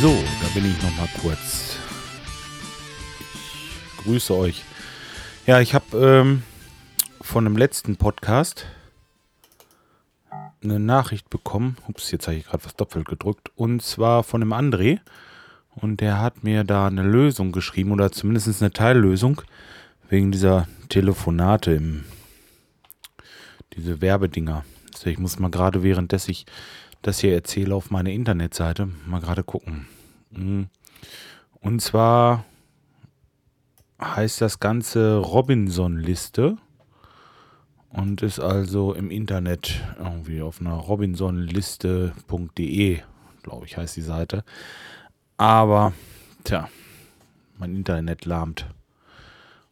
So, da bin ich noch mal kurz. Ich grüße euch. Ja, ich habe ähm, von dem letzten Podcast eine Nachricht bekommen. Ups, jetzt habe ich gerade was doppelt gedrückt. Und zwar von dem André. Und der hat mir da eine Lösung geschrieben oder zumindest eine Teillösung wegen dieser Telefonate im diese Werbedinger. Ich muss mal gerade währenddessen ich das hier erzähle auf meine Internetseite mal gerade gucken. Mhm. Und zwar heißt das Ganze Robinson-Liste und ist also im Internet irgendwie auf einer robinsonliste.de, glaube ich, heißt die Seite. Aber, tja, mein Internet lahmt.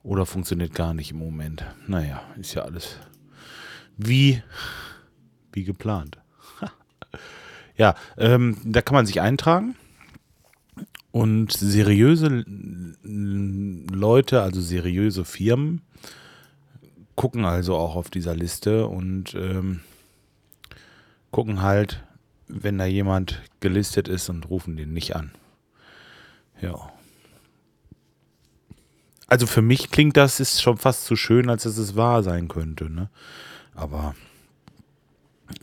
Oder funktioniert gar nicht im Moment. Naja, ist ja alles wie, wie geplant. ja, ähm, da kann man sich eintragen. Und seriöse Leute, also seriöse Firmen, gucken also auch auf dieser Liste und ähm, gucken halt, wenn da jemand gelistet ist und rufen den nicht an. Ja. Also für mich klingt das ist schon fast zu schön, als dass es wahr sein könnte. Ne? Aber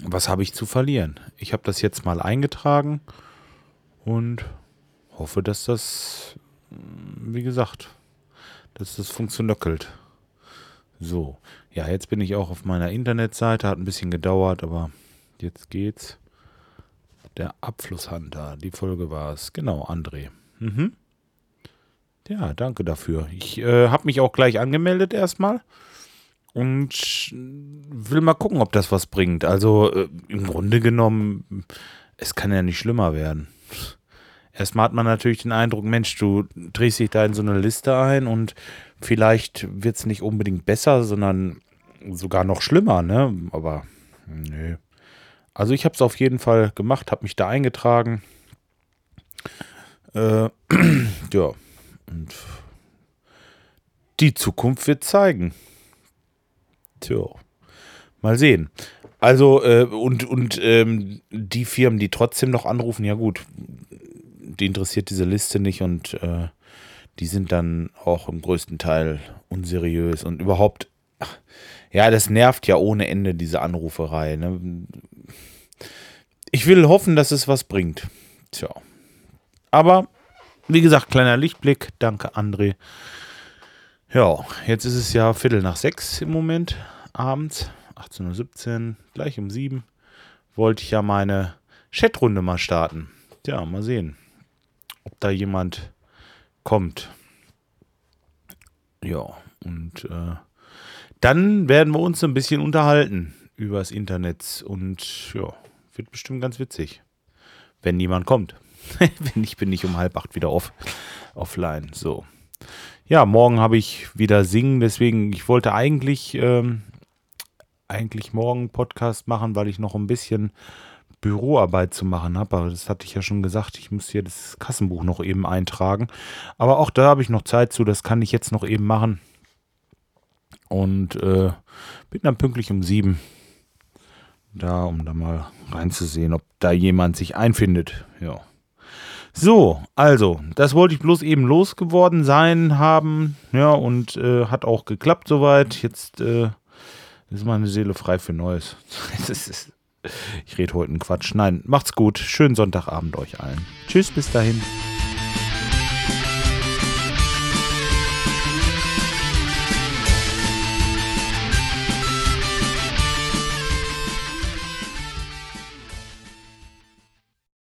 was habe ich zu verlieren? Ich habe das jetzt mal eingetragen und hoffe, dass das, wie gesagt, dass das funktioniert. So, ja, jetzt bin ich auch auf meiner Internetseite, hat ein bisschen gedauert, aber jetzt geht's. Der Abflusshunter, die Folge war es. Genau, André. Mhm. Ja, danke dafür. Ich äh, habe mich auch gleich angemeldet erstmal und will mal gucken, ob das was bringt. Also äh, im Grunde genommen, es kann ja nicht schlimmer werden. Erstmal hat man natürlich den Eindruck, Mensch, du drehst dich da in so eine Liste ein und vielleicht wird es nicht unbedingt besser, sondern sogar noch schlimmer, ne? Aber nö. Also ich habe es auf jeden Fall gemacht, habe mich da eingetragen. Äh, ja. Und die Zukunft wird zeigen. Tja. Mal sehen. Also, äh, und, und ähm, die Firmen, die trotzdem noch anrufen, ja gut, die interessiert diese Liste nicht und äh, die sind dann auch im größten Teil unseriös und überhaupt, ja, das nervt ja ohne Ende, diese Anruferei. Ne? Ich will hoffen, dass es was bringt. Tja. Aber, wie gesagt, kleiner Lichtblick. Danke, André. Ja, jetzt ist es ja Viertel nach sechs im Moment, abends, 18.17 Uhr, gleich um sieben, wollte ich ja meine Chatrunde mal starten. Ja, mal sehen, ob da jemand kommt. Ja, und äh, dann werden wir uns ein bisschen unterhalten übers Internet und ja, wird bestimmt ganz witzig, wenn niemand kommt. wenn ich bin nicht um halb acht wieder off, offline. So. Ja, morgen habe ich wieder singen, deswegen, ich wollte eigentlich, ähm, eigentlich morgen Podcast machen, weil ich noch ein bisschen Büroarbeit zu machen habe. Aber das hatte ich ja schon gesagt. Ich muss hier das Kassenbuch noch eben eintragen. Aber auch da habe ich noch Zeit zu. Das kann ich jetzt noch eben machen. Und äh, bin dann pünktlich um sieben da, um da mal reinzusehen, ob da jemand sich einfindet. Ja. So, also, das wollte ich bloß eben losgeworden sein haben. Ja, und äh, hat auch geklappt soweit. Jetzt äh, ist meine Seele frei für Neues. Ich rede heute einen Quatsch. Nein, macht's gut. Schönen Sonntagabend euch allen. Tschüss, bis dahin.